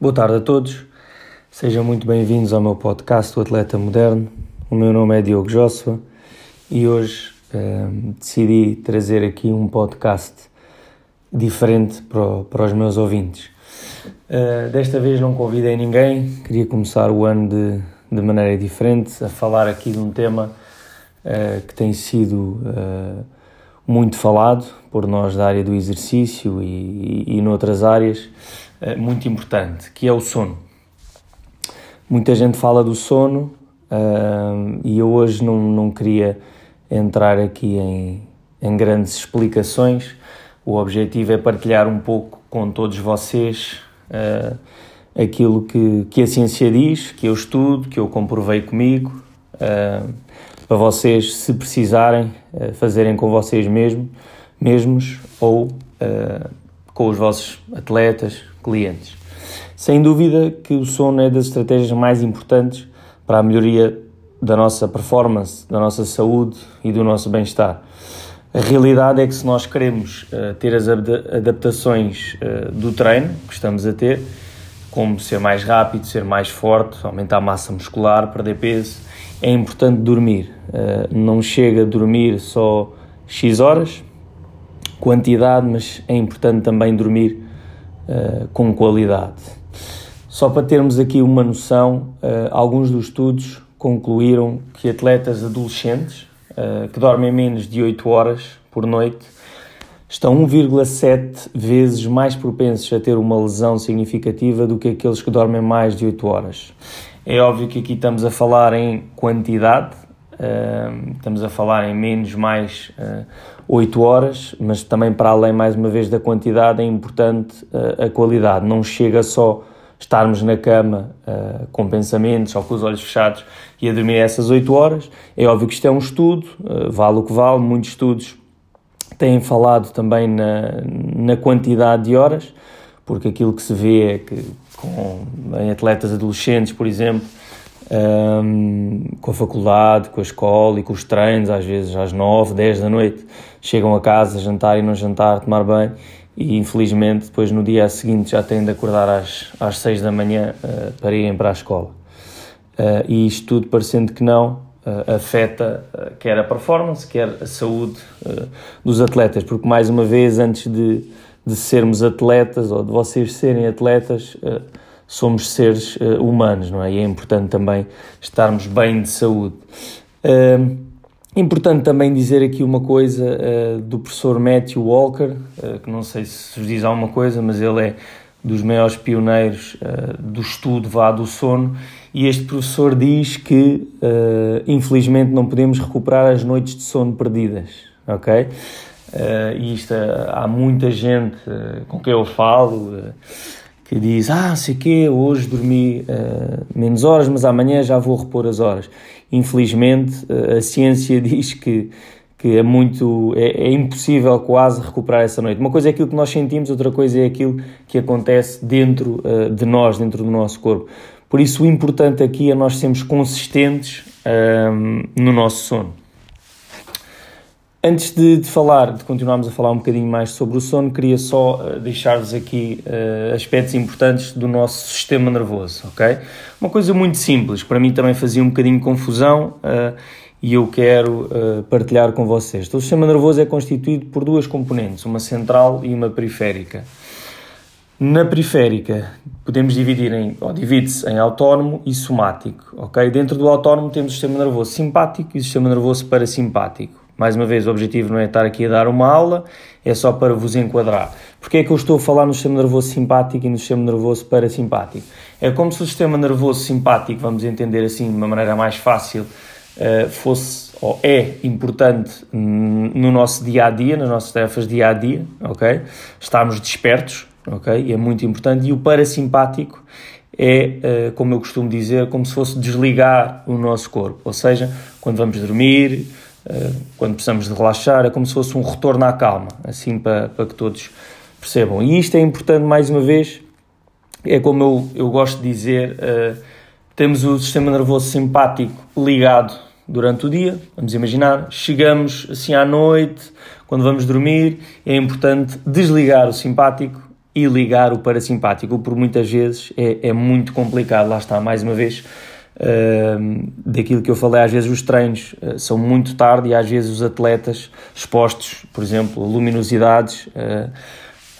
Boa tarde a todos, sejam muito bem-vindos ao meu podcast O Atleta Moderno. O meu nome é Diogo Joshua e hoje eh, decidi trazer aqui um podcast diferente para, para os meus ouvintes. Uh, desta vez não convidei ninguém, queria começar o ano de, de maneira diferente, a falar aqui de um tema uh, que tem sido uh, muito falado por nós da área do exercício e, e, e noutras áreas, uh, muito importante, que é o sono. Muita gente fala do sono e eu hoje não, não queria entrar aqui em, em grandes explicações. O objetivo é partilhar um pouco com todos vocês uh, aquilo que, que a ciência diz, que eu estudo, que eu comprovei comigo, uh, para vocês, se precisarem, uh, fazerem com vocês mesmo, mesmos ou com os vossos atletas, clientes. Sem dúvida que o sono é das estratégias mais importantes para a melhoria da nossa performance, da nossa saúde e do nosso bem-estar. A realidade é que se nós queremos uh, ter as adaptações uh, do treino que estamos a ter, como ser mais rápido, ser mais forte, aumentar a massa muscular, perder peso, é importante dormir. Uh, não chega a dormir só X horas, quantidade, mas é importante também dormir com qualidade. Só para termos aqui uma noção, alguns dos estudos concluíram que atletas adolescentes uh, que dormem menos de 8 horas por noite estão 1,7 vezes mais propensos a ter uma lesão significativa do que aqueles que dormem mais de 8 horas. É óbvio que aqui estamos a falar em quantidade, uh, estamos a falar em menos mais uh, eh, 8 horas, mas também para além, mais uma vez, da quantidade, é importante uh, a qualidade. Não chega só estarmos na cama uh, com pensamentos ou com os olhos fechados e a dormir essas 8 horas. É óbvio que isto é um estudo, vale o que vale, muitos estudos têm falado também na, na quantidade de horas, porque aquilo que se vê é que com, em atletas adolescentes, por exemplo, um, com a faculdade, com a escola e com os treinos, às vezes às 9, 10 da noite, chegam a casa, jantar e não jantar, tomar banho. E infelizmente depois no dia seguinte já têm de acordar às, às 6 da manhã uh, para irem para a escola. Uh, e isto tudo parecendo que não uh, afeta quer a performance, quer a saúde dos atletas, porque mais uma vez antes de, de sermos atletas ou de vocês serem atletas, somos seres humanos, não é? E é importante também estarmos bem de saúde. Importante também dizer aqui uma coisa uh, do professor Matthew Walker, uh, que não sei se vos diz alguma coisa, mas ele é dos maiores pioneiros uh, do estudo vá do sono, e este professor diz que infelizmente não podemos recuperar as noites de sono perdidas, ok? e isto há muita gente com quem eu falo que diz, ah, sei que hoje dormi menos horas, mas amanhã já vou repor as horas infelizmente, eh, a ciência diz que, que é muito, é, é, impossível quase recuperar essa noite. Uma coisa é aquilo que nós sentimos, outra coisa é aquilo que acontece dentro uh, de nós, dentro do nosso corpo. Por isso, o importante aqui é nós sermos consistentes ehm, no nosso sono. Antes de, de, falar, de continuarmos a falar um bocadinho mais sobre o sono, queria só uh, deixar-vos aqui uh, aspectos importantes do nosso sistema nervoso, ok? Uma coisa muito simples, para mim também fazia um bocadinho confusão uh, e eu quero partilhar com vocês. Então, o sistema nervoso é constituído por duas componentes, uma central e uma periférica. Na periférica, podemos dividir em, ou divide-se em autónomo e somático, ok? Dentro do autónomo temos o sistema nervoso simpático e o sistema nervoso parasimpático. Mais uma vez, o objetivo não é estar aqui a dar uma aula, é só para vos enquadrar. Porquê é que eu estou a falar no sistema nervoso simpático e no sistema nervoso parasimpático? É como se o sistema nervoso simpático, vamos entender assim de uma maneira mais fácil, eh, fosse ou é importante no nosso dia a dia, nas nossas tarefas dia a dia, ok? Estarmos despertos, ok? E é muito importante. E o parasimpático é, eh, como eu costumo dizer, como se fosse desligar o nosso corpo, ou seja, quando vamos dormir quando precisamos de relaxar, é como se fosse um retorno à calma, assim para, para que todos percebam. E isto é importante, mais uma vez, é como eu, eu gosto de dizer, uh, temos o sistema nervoso simpático ligado durante o dia, vamos imaginar, chegamos assim à noite, quando vamos dormir, é importante desligar o simpático e ligar o parasimpático, por muitas vezes é, é muito complicado, lá está, mais uma vez, daquilo que eu falei, às vezes os treinos uh, são muito tarde e às vezes os atletas expostos, por exemplo, a luminosidades,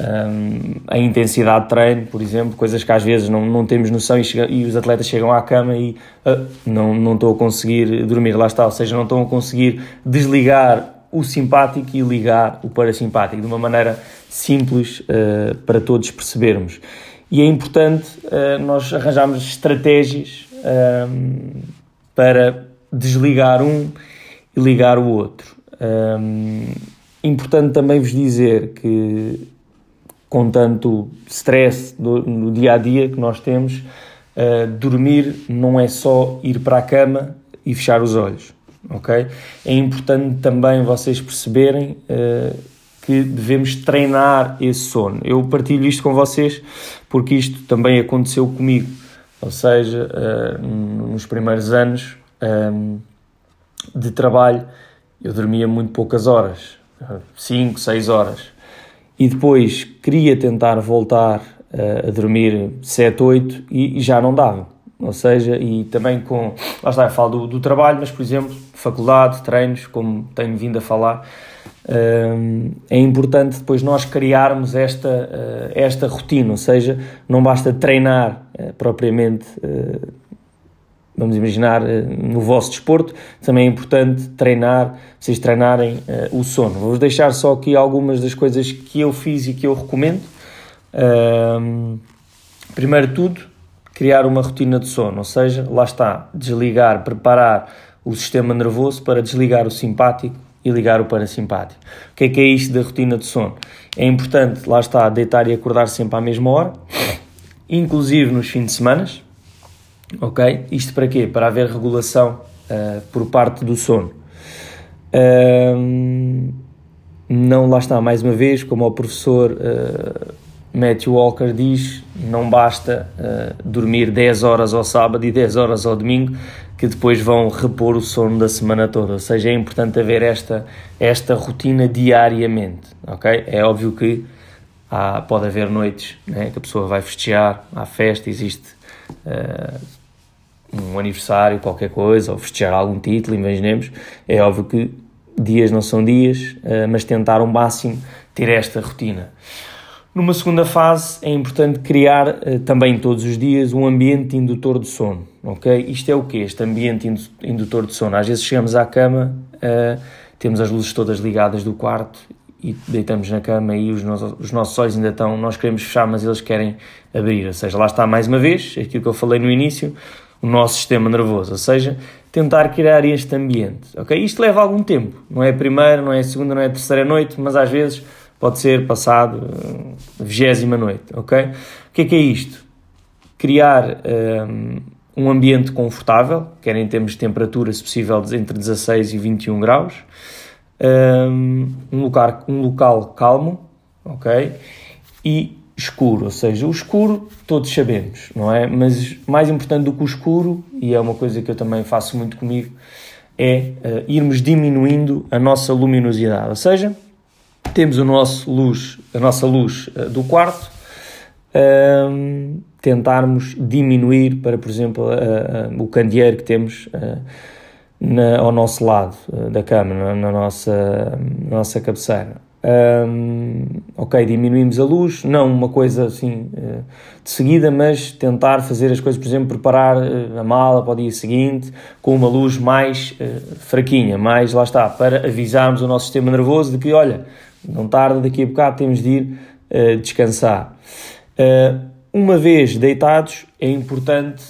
um, a intensidade de treino, por exemplo, coisas que às vezes não, não temos noção e, chega, e os atletas chegam à cama e uh, não, não estou a conseguir dormir, lá está, ou seja, não estão a conseguir desligar o simpático e ligar o parasimpático de uma maneira simples para todos percebermos. E é importante nós arranjarmos estratégias um, para desligar um e ligar o outro. Um, importante também vos dizer que com tanto stress do, no dia a dia que nós temos, uh, dormir não é só ir para a cama e fechar os olhos, ok? É importante também vocês perceberem uh, que devemos treinar esse sono. Eu partilho isto com vocês porque isto também aconteceu comigo, ou seja, uh, nos primeiros anos um, de trabalho eu dormia muito poucas horas, 5, 6 horas e depois queria tentar voltar uh, a dormir 7, 8 e, já não dava. Ou seja, e também com. Lá está, eu falo do, do trabalho, mas por exemplo, faculdade, treinos, como tenho vindo a falar, é importante depois nós criarmos esta, uh, esta rotina. Ou seja, não basta treinar propriamente vamos imaginar, no vosso desporto, também é importante treinar, vocês treinarem o sono. Vou-vos deixar só aqui algumas das coisas que eu fiz e que eu recomendo. Primeiro tudo, criar uma rotina de sono, ou seja, lá está, desligar, preparar o sistema nervoso para desligar o simpático e ligar o parasimpático. O que é que é isto da rotina de sono? É importante, lá está, deitar e acordar sempre à mesma hora, inclusive nos fins de semana ok? Isto para quê? Para haver regulação uh, por parte do sono. Uh, não lá está, mais uma vez, como o professor uh, Matthew Walker diz, não basta uh, dormir 10 horas ao sábado e 10 horas ao domingo, que depois vão repor o sono da semana toda. Ou seja, é importante haver esta, esta rotina diariamente, ok? É óbvio que há, pode haver noites né, que a pessoa vai festejar, há festa, existe uh, um aniversário, qualquer coisa, ou festejar algum título, imaginemos, é óbvio que dias não são dias, eh, mas tentar ao máximo ter esta rotina. Numa segunda fase é importante criar eh, também todos os dias um ambiente indutor de sono, ok? Isto é o que Este ambiente indutor de sono. Às vezes chegamos à cama, uh, temos as luzes todas ligadas do quarto e deitamos na cama e os, nossos, os nossos olhos ainda estão, nós queremos fechar, mas eles querem abrir. Ou seja, lá está mais uma vez, aquilo que eu falei no início, o nosso sistema nervoso, ou seja, tentar criar este ambiente, ok? Isto leva algum tempo, não é a primeira, não é a segunda, não é a terceira noite, mas às vezes pode ser passado a vigésima noite, ok? O que é que é isto? Criar um, um ambiente confortável, quer em termos de temperatura, se possível, entre 16 e 21 graus, um, um, local, um local calmo, ok? E escuro, ou seja, o escuro todos sabemos, não é? Mas mais importante do que o escuro, e é uma coisa que eu também faço muito comigo, é uh, irmos diminuindo a nossa luminosidade, ou seja, temos o nosso luz, a nossa luz uh, do quarto, uh, tentarmos diminuir para, por exemplo, o candeeiro que temos na, ao nosso lado da cama, na, na nossa, na nossa cabeceira. Um, ok, diminuímos a luz, não uma coisa assim de seguida, mas tentar fazer as coisas, por exemplo, preparar a mala para o dia seguinte com uma luz mais fraquinha, mais lá está, para avisarmos o nosso sistema nervoso de que, olha, não tarda, daqui a bocado temos de ir descansar. uma vez deitados, é importante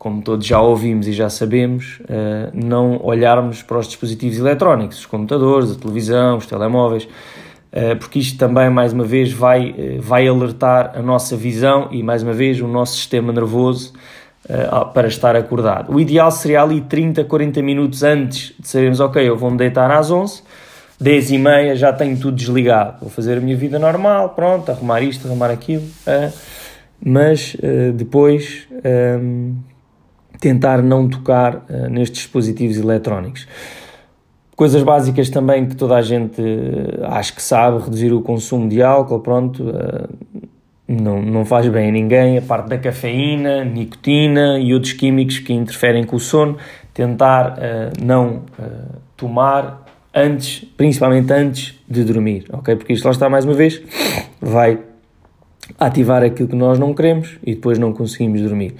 como todos já ouvimos e já sabemos, uh, não olharmos para os dispositivos eletrónicos, os computadores, a televisão, os telemóveis, uh, porque isto também, mais uma vez, vai, uh, vai alertar a nossa visão e, mais uma vez, o nosso sistema nervoso para estar acordado. O ideal seria ali 30, 40 minutos antes de sabermos, ok, eu vou-me deitar às 11, 10 e meia já tenho tudo desligado, vou fazer a minha vida normal, pronto, arrumar isto, arrumar aquilo, mas depois tentar não tocar uh, nestes dispositivos eletrónicos. Coisas básicas também que toda a gente uh, acho que sabe, reduzir o consumo de álcool, pronto, uh, não, não faz bem a ninguém. A parte da cafeína, nicotina e outros químicos que interferem com o sono, tentar uh, não tomar antes, principalmente antes de dormir, ok? Porque isto lá está mais uma vez, vai ativar aquilo que nós não queremos e depois não conseguimos dormir.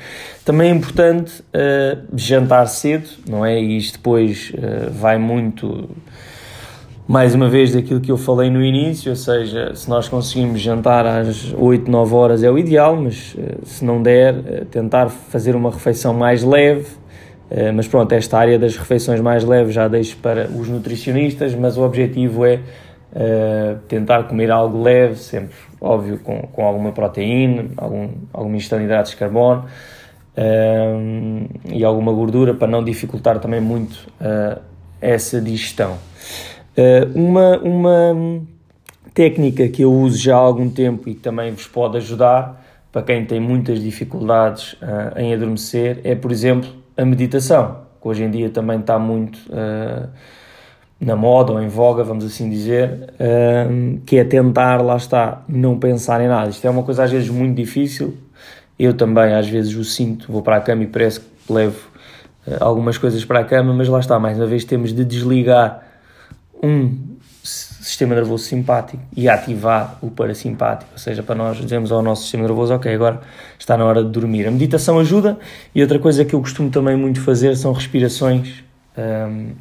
Também é importante uh, jantar cedo, não é? E isto depois uh, vai muito, mais uma vez, daquilo que eu falei no início, ou seja, se nós conseguimos jantar às 8, 9 horas é o ideal, mas uh, se não der, tentar fazer uma refeição mais leve. Mas pronto, esta área das refeições mais leves já deixo para os nutricionistas, mas o objetivo é tentar comer algo leve, sempre óbvio, com, com alguma proteína, algum, alguma ingestão de hidratos de carbono um, e alguma gordura para não dificultar também muito essa digestão. Uma, uma técnica que eu uso já há algum tempo e também vos pode ajudar para quem tem muitas dificuldades em adormecer é, por exemplo, a meditação, que hoje em dia também está muito na moda ou em voga, vamos assim dizer, um, que é tentar, lá está, não pensar em nada. Isto é uma coisa às vezes muito difícil. Eu também às vezes o sinto, vou para a cama e parece que levo uh, algumas coisas para a cama, mas lá está, mais uma vez temos de desligar um sistema nervoso simpático e ativar o parasimpático, ou seja, para nós dizemos ao nosso sistema nervoso, ok, agora está na hora de dormir. A meditação ajuda e outra coisa que eu costumo também muito fazer são respirações um,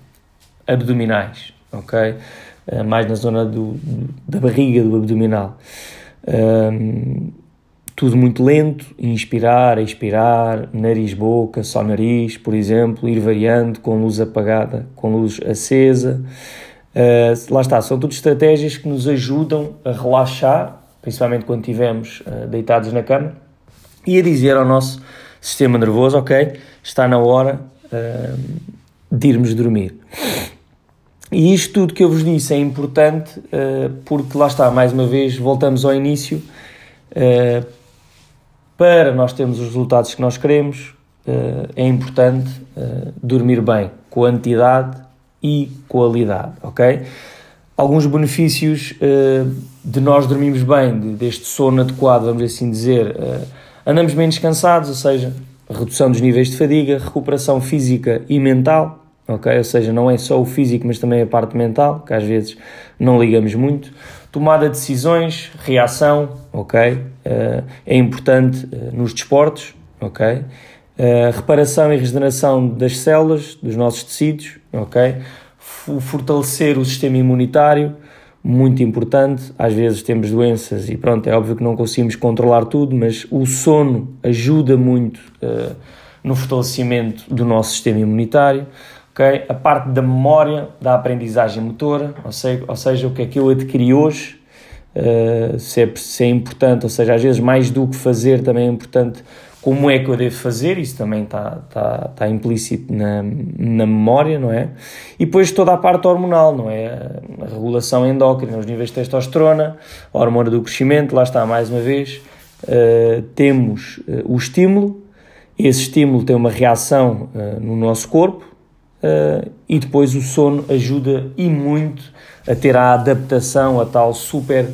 abdominais, ok? Uh, mais na zona do, da barriga do abdominal. Um, tudo muito lento, inspirar, expirar, nariz, boca, só nariz, por exemplo, ir variando com luz apagada, com luz acesa. Uh, lá está, são tudo estratégias que nos ajudam a relaxar, principalmente quando estivermos uh, deitados na cama, e a dizer ao nosso sistema nervoso, ok, está na hora uh, de irmos dormir. E isto tudo que eu vos disse é importante porque lá está, mais uma vez, voltamos ao início. Para nós termos os resultados que nós queremos, é importante dormir bem, quantidade e qualidade, ok? Alguns benefícios de nós dormirmos bem, de, deste sono adequado, vamos assim dizer, andamos menos cansados, ou seja, redução dos níveis de fadiga, recuperação física e mental, ok? Ou seja, não é só o físico, mas também a parte mental, que às vezes não ligamos muito. Tomada de decisões, reação, ok? Uh, é importante uh, nos desportos, ok? Uh, reparação e regeneração das células, dos nossos tecidos, ok? Fortalecer o sistema imunitário, muito importante. Às vezes temos doenças e pronto, é óbvio que não conseguimos controlar tudo, mas o sono ajuda muito no fortalecimento do nosso sistema imunitário okay? a parte da memória, da aprendizagem motora, ou seja, ou seja o que é que eu adquiri hoje, uh, se, é, se é importante, ou seja, às vezes mais do que fazer também é importante como é que eu devo fazer, isso também está, está, está implícito na, na memória, não é? E depois toda a parte hormonal, não é? A regulação endócrina, os níveis de testosterona, a hormona do crescimento, lá está, mais uma vez, uh, temos uh, o estímulo, esse estímulo tem uma reação uh, no nosso corpo, e depois o sono ajuda e muito a ter a adaptação, a tal super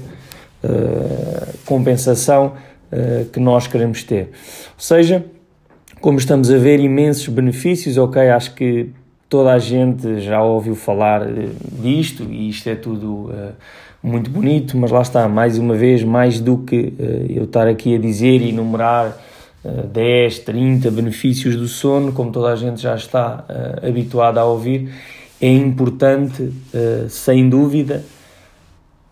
compensação uh, que nós queremos ter. Ou seja, como estamos a ver imensos benefícios, ok, acho que toda a gente já ouviu falar disto e isto é tudo muito bonito, mas lá está, mais uma vez, mais do que eu estar aqui a dizer e enumerar 10, 30 benefícios do sono, como toda a gente já está uh, habituada a ouvir, é importante, uh, sem dúvida,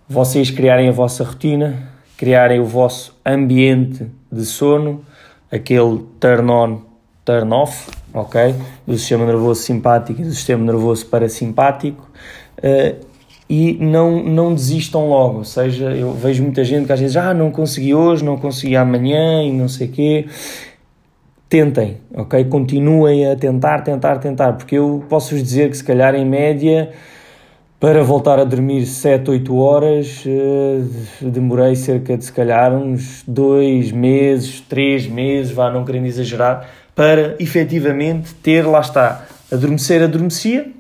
vocês criarem a vossa rotina, criarem o vosso ambiente de sono, aquele turn on, turn off, ok? Do sistema nervoso simpático e do sistema nervoso parasimpático. Uh, e não, não desistam logo. Ou seja, eu vejo muita gente que às vezes, ah, não consegui hoje, não consegui amanhã e não sei quê. Tentem, ok? Continuem a tentar, tentar, tentar, porque eu posso-vos dizer que se calhar em média para voltar a dormir 7, 8 horas, uh, demorei cerca de se calhar uns 2 meses, 3 meses, vá, não querendo exagerar, para efetivamente ter, lá está, adormecer, adormecia,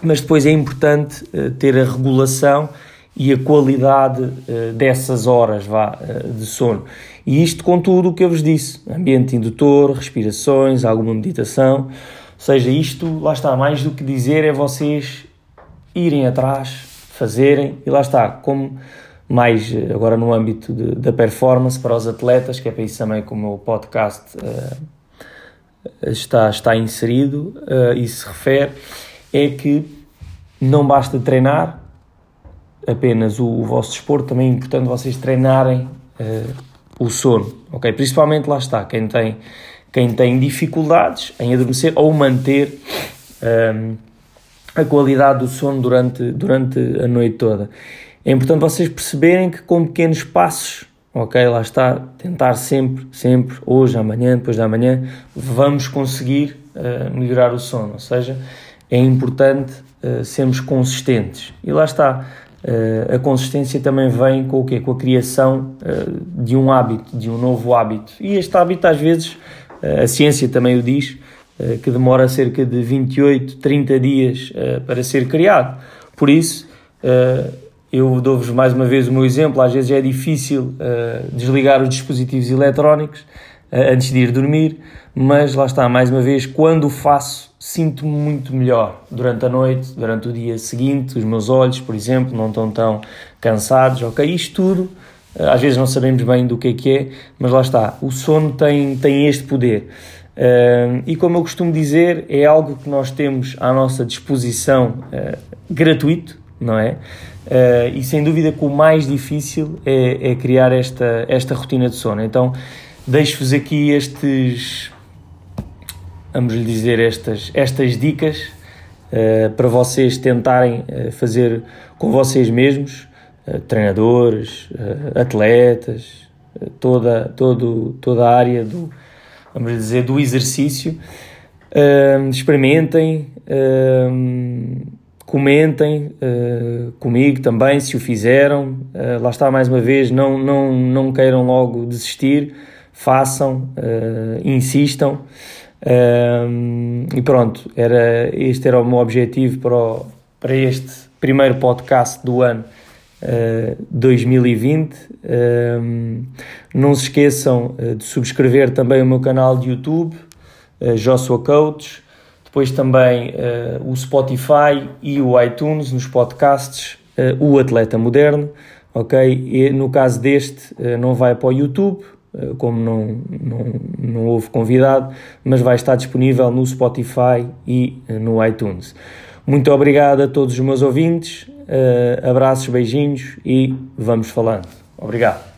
mas depois é importante ter a regulação e a qualidade dessas horas vá, de sono. E isto com tudo o que eu vos disse: ambiente indutor, respirações, alguma meditação. Ou seja, isto, lá está, mais do que dizer é vocês irem atrás, fazerem, e lá está, como mais agora no âmbito de, da performance para os atletas, que é para isso também que o podcast uh, está, está inserido uh, e se refere, é que não basta treinar apenas o, o vosso desporto, também é importante vocês treinarem uh, o sono, ok? Principalmente lá está, quem tem, quem tem dificuldades em adormecer ou manter um, a qualidade do sono durante, durante a noite toda. É importante vocês perceberem que com pequenos passos, ok? Lá está, tentar sempre, sempre, hoje, amanhã, depois da manhã, vamos conseguir uh, melhorar o sono. Ou seja, é importante uh, sermos consistentes. E lá está, Uh, a consistência também vem com o quê? Com a criação de um hábito, de um novo hábito. E este hábito, às vezes, a ciência também o diz, que demora cerca de 28, 30 dias para ser criado. Por isso, eu dou-vos mais uma vez o meu exemplo. Às vezes é difícil desligar os dispositivos eletrónicos antes de ir dormir, mas lá está, mais uma vez, quando o faço sinto-me muito melhor durante a noite, durante o dia seguinte, os meus olhos, por exemplo, não estão tão cansados, ok? Isto tudo, eh, às vezes não sabemos bem do que é que é, mas lá está, o sono tem, tem este poder. Uh, e como eu costumo dizer, é algo que nós temos à nossa disposição uh, gratuito, não é? Uh, e sem dúvida que o mais difícil é, é criar esta, esta rotina de sono. Então, deixo-vos aqui estes vamos lhe dizer estas, estas dicas uh, para vocês tentarem fazer com vocês mesmos, treinadores, atletas, toda, todo, toda a área do, vamos dizer, do exercício. experimentem, comentem comigo também se o fizeram. lá está mais uma vez, não, não, não queiram logo desistir, façam, insistam. Um, e pronto, era, este era o meu objetivo para, o, para este primeiro podcast do ano uh, 2020. Um, não se esqueçam uh, de subscrever também o meu canal de YouTube, uh, Joshua Coach, depois também o Spotify e o iTunes nos podcasts, o Atleta Moderno, ok? E no caso deste, não vai para o YouTube eh, como não, não, não houve convidado, mas vai estar disponível no Spotify e eh, no iTunes. Muito obrigado a todos os meus ouvintes, uh, abraços, beijinhos e vamos falando. Obrigado.